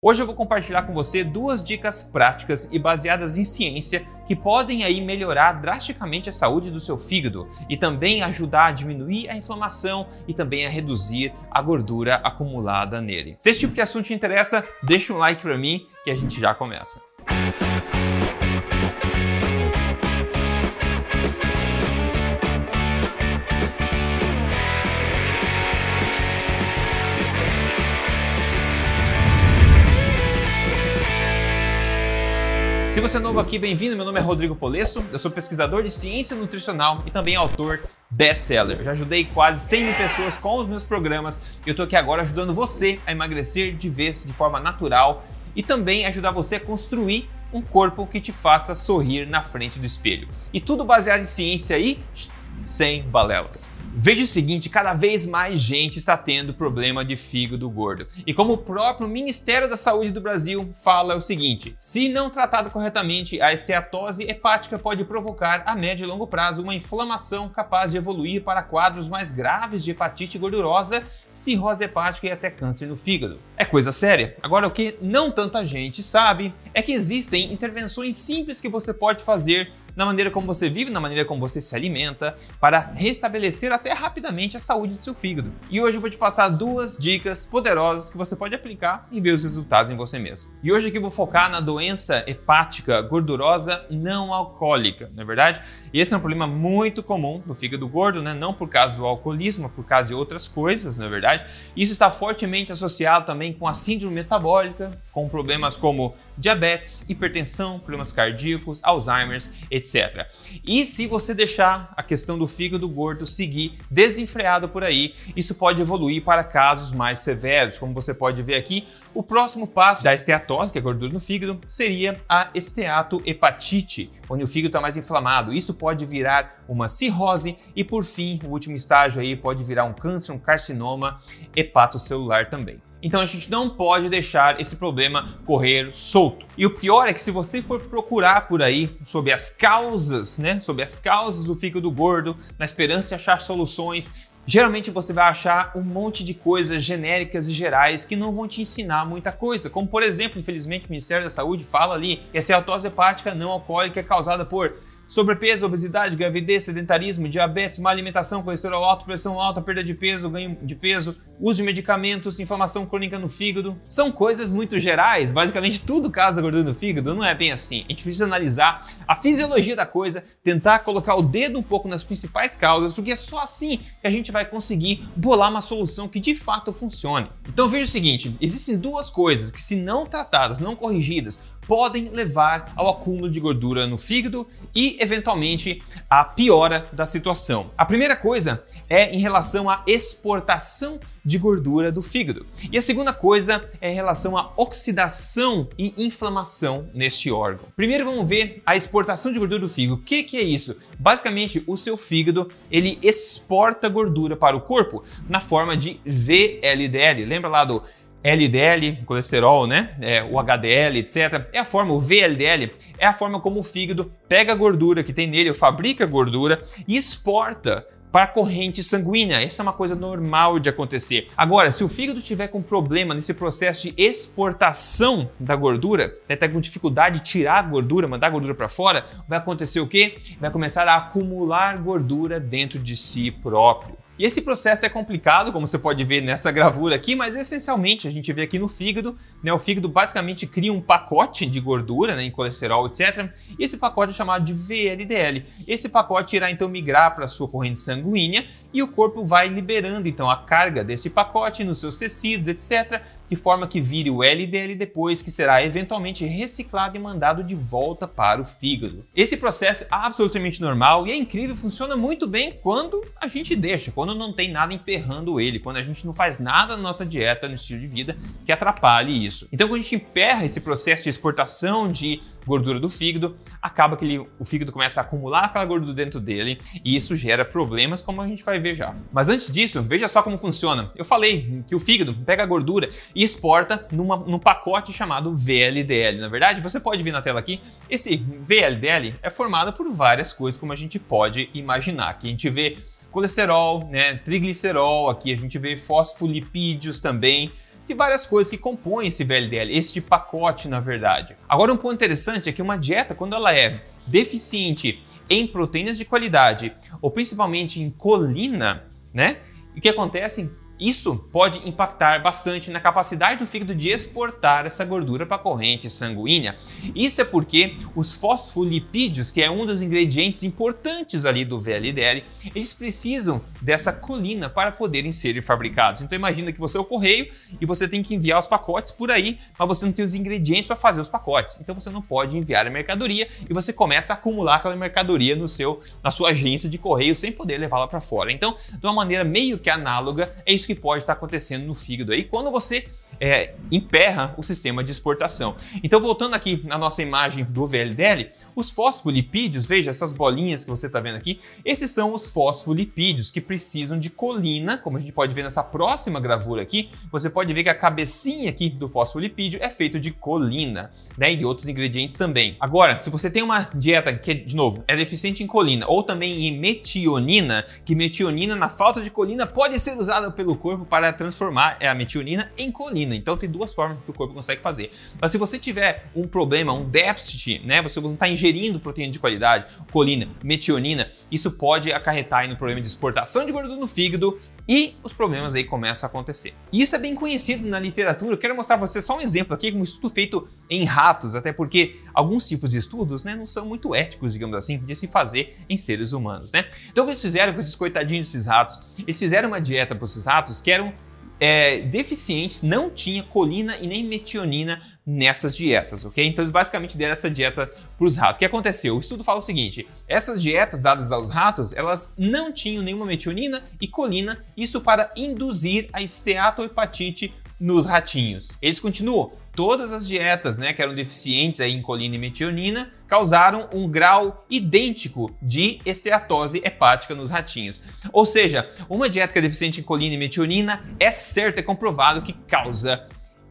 Hoje eu vou compartilhar com você duas dicas práticas e baseadas em ciência que podem aí melhorar drasticamente a saúde do seu fígado e também ajudar a diminuir a inflamação e também a reduzir a gordura acumulada nele. Se esse tipo de assunto te interessa, deixa um like para mim que a gente já começa. Se você é novo aqui, bem-vindo. Meu nome é Rodrigo Polesso, eu sou pesquisador de ciência nutricional e também autor best-seller. Já ajudei quase 100 mil pessoas com os meus programas e eu estou aqui agora ajudando você a emagrecer de vez, de forma natural e também ajudar você a construir um corpo que te faça sorrir na frente do espelho. E tudo baseado em ciência e sem balelas. Veja o seguinte, cada vez mais gente está tendo problema de fígado gordo. E como o próprio Ministério da Saúde do Brasil fala é o seguinte, se não tratado corretamente, a esteatose hepática pode provocar a médio e longo prazo uma inflamação capaz de evoluir para quadros mais graves de hepatite gordurosa, cirrose hepática e até câncer no fígado. É coisa séria. Agora o que não tanta gente sabe é que existem intervenções simples que você pode fazer na maneira como você vive, na maneira como você se alimenta, para restabelecer até rapidamente a saúde do seu fígado. E hoje eu vou te passar duas dicas poderosas que você pode aplicar e ver os resultados em você mesmo. E hoje aqui eu vou focar na doença hepática gordurosa não alcoólica, não é verdade? E esse é um problema muito comum no fígado gordo, né? não por causa do alcoolismo, por causa de outras coisas, não é verdade? Isso está fortemente associado também com a síndrome metabólica, com problemas como diabetes, hipertensão, problemas cardíacos, Alzheimer's, etc. E se você deixar a questão do fígado gordo seguir desenfreado por aí, isso pode evoluir para casos mais severos, como você pode ver aqui. O próximo passo da esteatose, que é gordura no fígado, seria a esteatohepatite, onde o fígado está mais inflamado. Isso pode virar uma cirrose e, por fim, o último estágio aí pode virar um câncer, um carcinoma hepatocelular também. Então a gente não pode deixar esse problema correr solto. E o pior é que se você for procurar por aí sobre as causas, né, sobre as causas do fígado gordo, na esperança de achar soluções, geralmente você vai achar um monte de coisas genéricas e gerais que não vão te ensinar muita coisa. Como por exemplo, infelizmente o Ministério da Saúde fala ali que a esteatose hepática não alcoólica é causada por Sobrepeso, obesidade, gravidez, sedentarismo, diabetes, má alimentação, colesterol alto, pressão alta, perda de peso, ganho de peso, uso de medicamentos, inflamação crônica no fígado. São coisas muito gerais, basicamente tudo causa gordura no fígado, não é bem assim. A gente precisa analisar a fisiologia da coisa, tentar colocar o dedo um pouco nas principais causas, porque é só assim que a gente vai conseguir bolar uma solução que de fato funcione. Então veja o seguinte, existem duas coisas que se não tratadas, não corrigidas, podem levar ao acúmulo de gordura no fígado e, eventualmente, à piora da situação. A primeira coisa é em relação à exportação de gordura do fígado. E a segunda coisa é em relação à oxidação e inflamação neste órgão. Primeiro vamos ver a exportação de gordura do fígado. O que, que é isso? Basicamente, o seu fígado ele exporta gordura para o corpo na forma de VLDL. Lembra lá do LDL, colesterol, né? É, o HDL, etc. É a forma, o VLDL é a forma como o fígado pega a gordura que tem nele, fabrica gordura e exporta para a corrente sanguínea. Essa é uma coisa normal de acontecer. Agora, se o fígado tiver com problema nesse processo de exportação da gordura, até né, com dificuldade de tirar a gordura, mandar a gordura para fora, vai acontecer o quê? Vai começar a acumular gordura dentro de si próprio. E esse processo é complicado, como você pode ver nessa gravura aqui, mas essencialmente a gente vê aqui no fígado, né, o fígado basicamente cria um pacote de gordura, né, em colesterol, etc. E esse pacote é chamado de VLDL. Esse pacote irá então migrar para a sua corrente sanguínea e o corpo vai liberando então a carga desse pacote nos seus tecidos, etc., de forma que vire o LDL depois, que será eventualmente reciclado e mandado de volta para o fígado. Esse processo é absolutamente normal e é incrível, funciona muito bem quando a gente deixa, quando não tem nada emperrando ele, quando a gente não faz nada na nossa dieta, no estilo de vida que atrapalhe isso. Então, quando a gente emperra esse processo de exportação de gordura do fígado, acaba que ele, o fígado começa a acumular aquela gordura dentro dele e isso gera problemas, como a gente vai ver já. Mas antes disso, veja só como funciona. Eu falei que o fígado pega a gordura e exporta numa, num pacote chamado VLDL. Na verdade, você pode ver na tela aqui, esse VLDL é formado por várias coisas, como a gente pode imaginar. Aqui a gente vê colesterol, né, triglicerol, aqui a gente vê fosfolipídios também, de várias coisas que compõem esse VLDL, este pacote na verdade. Agora um ponto interessante é que uma dieta, quando ela é deficiente em proteínas de qualidade ou principalmente em colina, né? O que acontece isso pode impactar bastante na capacidade do fígado de exportar essa gordura para a corrente sanguínea. Isso é porque os fosfolipídios, que é um dos ingredientes importantes ali do VLDL, eles precisam dessa colina para poderem ser fabricados. Então imagina que você é o correio e você tem que enviar os pacotes por aí, mas você não tem os ingredientes para fazer os pacotes. Então você não pode enviar a mercadoria e você começa a acumular aquela mercadoria no seu na sua agência de correio sem poder levá-la para fora. Então, de uma maneira meio que análoga, é isso que pode estar acontecendo no fígado aí quando você é, emperra o sistema de exportação. Então, voltando aqui na nossa imagem do VLDL, os fosfolipídios, veja essas bolinhas que você está vendo aqui, esses são os fosfolipídios que precisam de colina, como a gente pode ver nessa próxima gravura aqui, você pode ver que a cabecinha aqui do fosfolipídio é feito de colina, né, e de outros ingredientes também. Agora, se você tem uma dieta que, de novo, é deficiente em colina ou também em metionina, que metionina, na falta de colina, pode ser usada pelo corpo para transformar a metionina em colina. Então tem duas formas que o corpo consegue fazer. Mas se você tiver um problema, um déficit, né, você não está ingerindo proteína de qualidade, colina, metionina, isso pode acarretar aí no problema de exportação de gordura no fígado e os problemas aí começam a acontecer. E isso é bem conhecido na literatura. Eu quero mostrar para você só um exemplo aqui, um estudo feito em ratos, até porque alguns tipos de estudos né, não são muito éticos, digamos assim, de se fazer em seres humanos. Né? Então o que eles fizeram com esses coitadinhos desses ratos? Eles fizeram uma dieta para esses ratos que eram é, deficientes não tinha colina e nem metionina nessas dietas, ok? Então eles basicamente deram essa dieta para os ratos. O que aconteceu? O estudo fala o seguinte: essas dietas dadas aos ratos, elas não tinham nenhuma metionina e colina, isso para induzir a esteatohepatite nos ratinhos. Eles continuam todas as dietas né, que eram deficientes em colina e metionina causaram um grau idêntico de esteatose hepática nos ratinhos. Ou seja, uma dieta que é deficiente em colina e metionina é certo, é comprovado que causa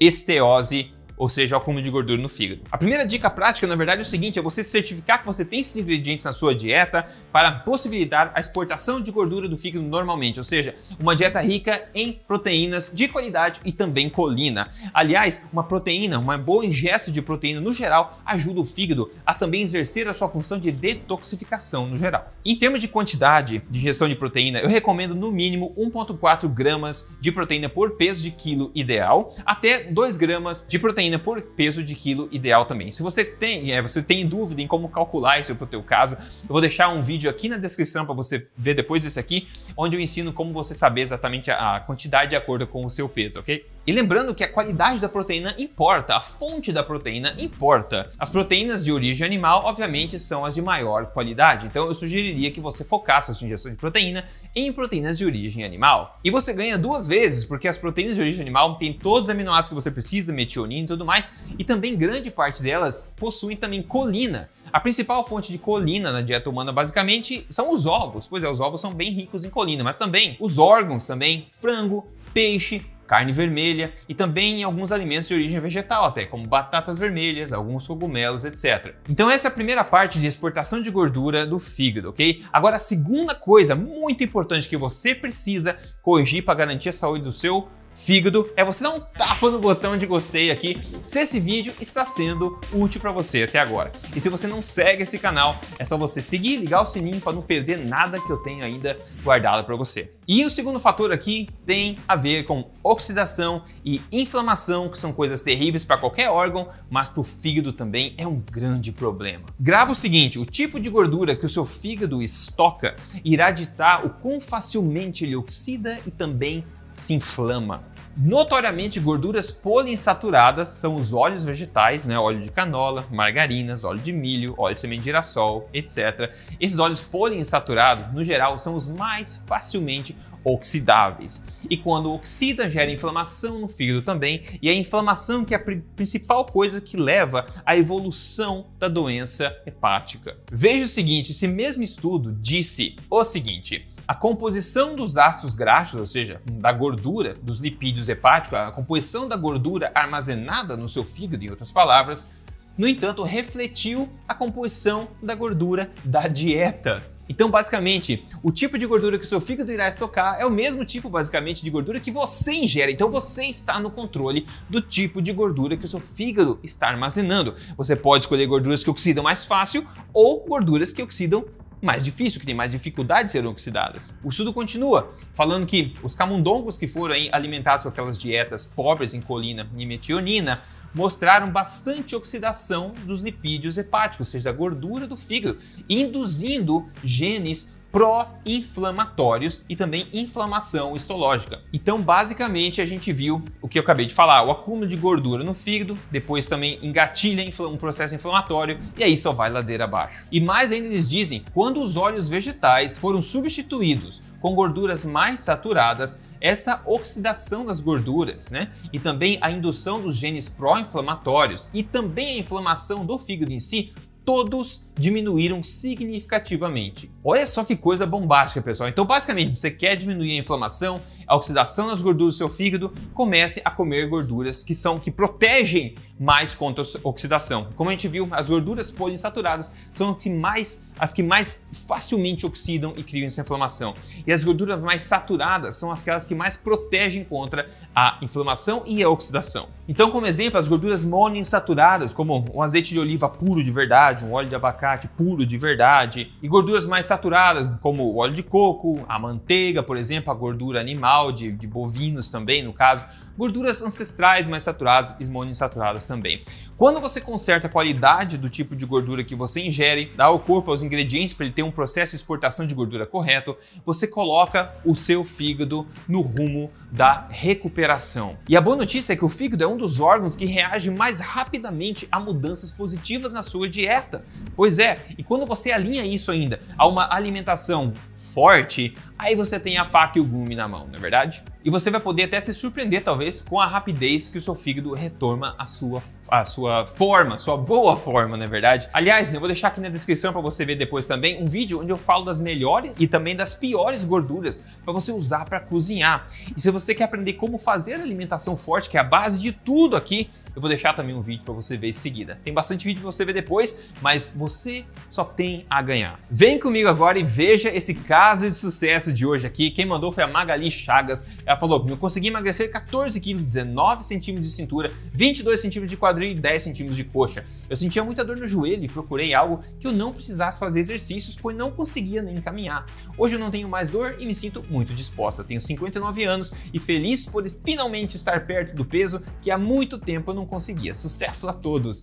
esteose ou seja, o acúmulo de gordura no fígado. A primeira dica prática, na verdade, é o seguinte: é você certificar que você tem esses ingredientes na sua dieta para possibilitar a exportação de gordura do fígado normalmente, ou seja, uma dieta rica em proteínas de qualidade e também colina. Aliás, uma proteína, uma boa ingesta de proteína no geral ajuda o fígado a também exercer a sua função de detoxificação no geral. Em termos de quantidade de ingestão de proteína, eu recomendo no mínimo 1,4 gramas de proteína por peso de quilo ideal, até 2 gramas de proteína proteína por peso de quilo ideal também. Se você tem, é, você tem dúvida em como calcular isso para o teu caso, eu vou deixar um vídeo aqui na descrição para você ver depois desse aqui, onde eu ensino como você saber exatamente a quantidade de acordo com o seu peso, ok? E lembrando que a qualidade da proteína importa, a fonte da proteína importa. As proteínas de origem animal, obviamente, são as de maior qualidade, então eu sugeriria que você focasse a sua ingestão de proteína em proteínas de origem animal. E você ganha duas vezes, porque as proteínas de origem animal têm todos os aminoácidos que você precisa, metionina e tudo mais, e também grande parte delas possuem também colina. A principal fonte de colina na dieta humana, basicamente, são os ovos. Pois é, os ovos são bem ricos em colina, mas também os órgãos, também frango, peixe, carne vermelha e também em alguns alimentos de origem vegetal, até como batatas vermelhas, alguns cogumelos, etc. Então essa é a primeira parte de exportação de gordura do fígado, ok? Agora a segunda coisa muito importante que você precisa corrigir para garantir a saúde do seu fígado é você dar um tapa no botão de gostei aqui se esse vídeo está sendo útil para você até agora. E se você não segue esse canal, é só você seguir e ligar o sininho para não perder nada que eu tenho ainda guardado para você. E o segundo fator aqui tem a ver com oxidação e inflamação, que são coisas terríveis para qualquer órgão, mas para o fígado também é um grande problema. Grava o seguinte: o tipo de gordura que o seu fígado estoca irá ditar o quão facilmente ele oxida e também se inflama. Notoriamente, gorduras poliinsaturadas são os óleos vegetais, né? óleo de canola, margarinas, óleo de milho, óleo de semente de girassol, etc. Esses óleos poliinsaturados, no geral, são os mais facilmente oxidáveis. E quando oxida, gera inflamação no fígado também, e a inflamação que é a principal coisa que leva à evolução da doença hepática. Veja o seguinte: esse mesmo estudo disse o seguinte a composição dos ácidos graxos, ou seja, da gordura, dos lipídios hepáticos, a composição da gordura armazenada no seu fígado, em outras palavras, no entanto, refletiu a composição da gordura da dieta. Então, basicamente, o tipo de gordura que o seu fígado irá estocar é o mesmo tipo, basicamente, de gordura que você ingere. Então, você está no controle do tipo de gordura que o seu fígado está armazenando. Você pode escolher gorduras que oxidam mais fácil ou gorduras que oxidam mais difícil, que tem mais dificuldade de serem oxidadas. O estudo continua falando que os camundongos que foram alimentados com aquelas dietas pobres em colina e metionina mostraram bastante oxidação dos lipídios hepáticos, ou seja, da gordura do fígado, induzindo genes pró-inflamatórios e também inflamação histológica. Então, basicamente, a gente viu o que eu acabei de falar: o acúmulo de gordura no fígado, depois também engatilha um processo inflamatório e aí só vai ladeira abaixo. E mais ainda eles dizem, quando os óleos vegetais foram substituídos com gorduras mais saturadas, essa oxidação das gorduras, né? E também a indução dos genes pró-inflamatórios e também a inflamação do fígado em si todos diminuíram significativamente. Olha só que coisa bombástica, pessoal. Então, basicamente, você quer diminuir a inflamação, a oxidação das gorduras do seu fígado, comece a comer gorduras que são que protegem mais contra a oxidação. Como a gente viu, as gorduras poliinsaturadas são as que mais, as que mais facilmente oxidam e criam essa inflamação. E as gorduras mais saturadas são aquelas que mais protegem contra a inflamação e a oxidação. Então, como exemplo, as gorduras monoinsaturadas, como o azeite de oliva puro de verdade, um óleo de abacate puro de verdade, e gorduras mais saturadas, como o óleo de coco, a manteiga, por exemplo, a gordura animal, animal, de, de bovinos também, no caso, gorduras ancestrais mais saturadas e monoinsaturadas também. Quando você conserta a qualidade do tipo de gordura que você ingere, dá ao corpo os ingredientes para ele ter um processo de exportação de gordura correto, você coloca o seu fígado no rumo da recuperação. E a boa notícia é que o fígado é um dos órgãos que reage mais rapidamente a mudanças positivas na sua dieta. Pois é, e quando você alinha isso ainda a uma alimentação forte, aí você tem a faca e o gume na mão, não é verdade? E você vai poder até se surpreender, talvez, com a rapidez que o seu fígado retorna à sua, à sua forma, sua boa forma, não é verdade? Aliás, eu vou deixar aqui na descrição para você ver depois também um vídeo onde eu falo das melhores e também das piores gorduras para você usar para cozinhar. E se você quer aprender como fazer alimentação forte, que é a base de tudo aqui, eu vou deixar também um vídeo para você ver em seguida. Tem bastante vídeo para você ver depois, mas você só tem a ganhar. Vem comigo agora e veja esse caso de sucesso de hoje aqui. Quem mandou foi a Magali Chagas. Ela falou: eu consegui emagrecer 14 quilos, 19 centímetros de cintura, 22 centímetros de quadril e 10 centímetros de coxa. Eu sentia muita dor no joelho e procurei algo que eu não precisasse fazer exercícios, pois não conseguia nem caminhar. Hoje eu não tenho mais dor e me sinto muito disposta. Eu tenho 59 anos e feliz por finalmente estar perto do peso que há muito tempo eu não conseguia. Sucesso a todos!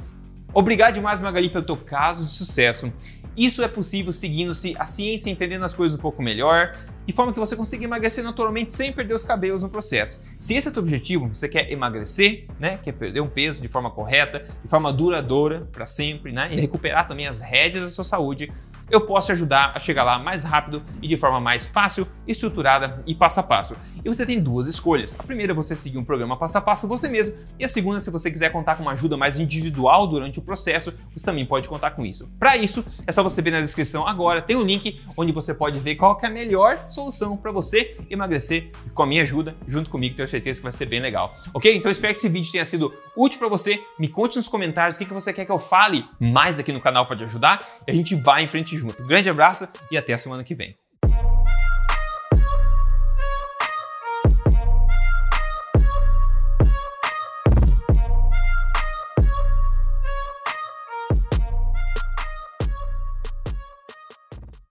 Obrigado demais, Magali, pelo teu caso de sucesso. Isso é possível seguindo-se a ciência, entendendo as coisas um pouco melhor, de forma que você consiga emagrecer naturalmente sem perder os cabelos no processo. Se esse é o teu objetivo, você quer emagrecer, né, quer perder um peso de forma correta, de forma duradoura para sempre, né, e recuperar também as rédeas da sua saúde, eu posso te ajudar a chegar lá mais rápido e de forma mais fácil, estruturada e passo a passo. E você tem duas escolhas. A primeira é você seguir um programa passo a passo você mesmo, e a segunda, se você quiser contar com uma ajuda mais individual durante o processo, você também pode contar com isso. Para isso, é só você ver na descrição agora, tem um link onde você pode ver qual é a melhor solução para você emagrecer com a minha ajuda, junto comigo, tenho certeza que vai ser bem legal. Ok? Então espero que esse vídeo tenha sido útil para você. Me conte nos comentários o que você quer que eu fale mais aqui no canal para te ajudar, e a gente vai em frente junto. Grande abraço e até a semana que vem.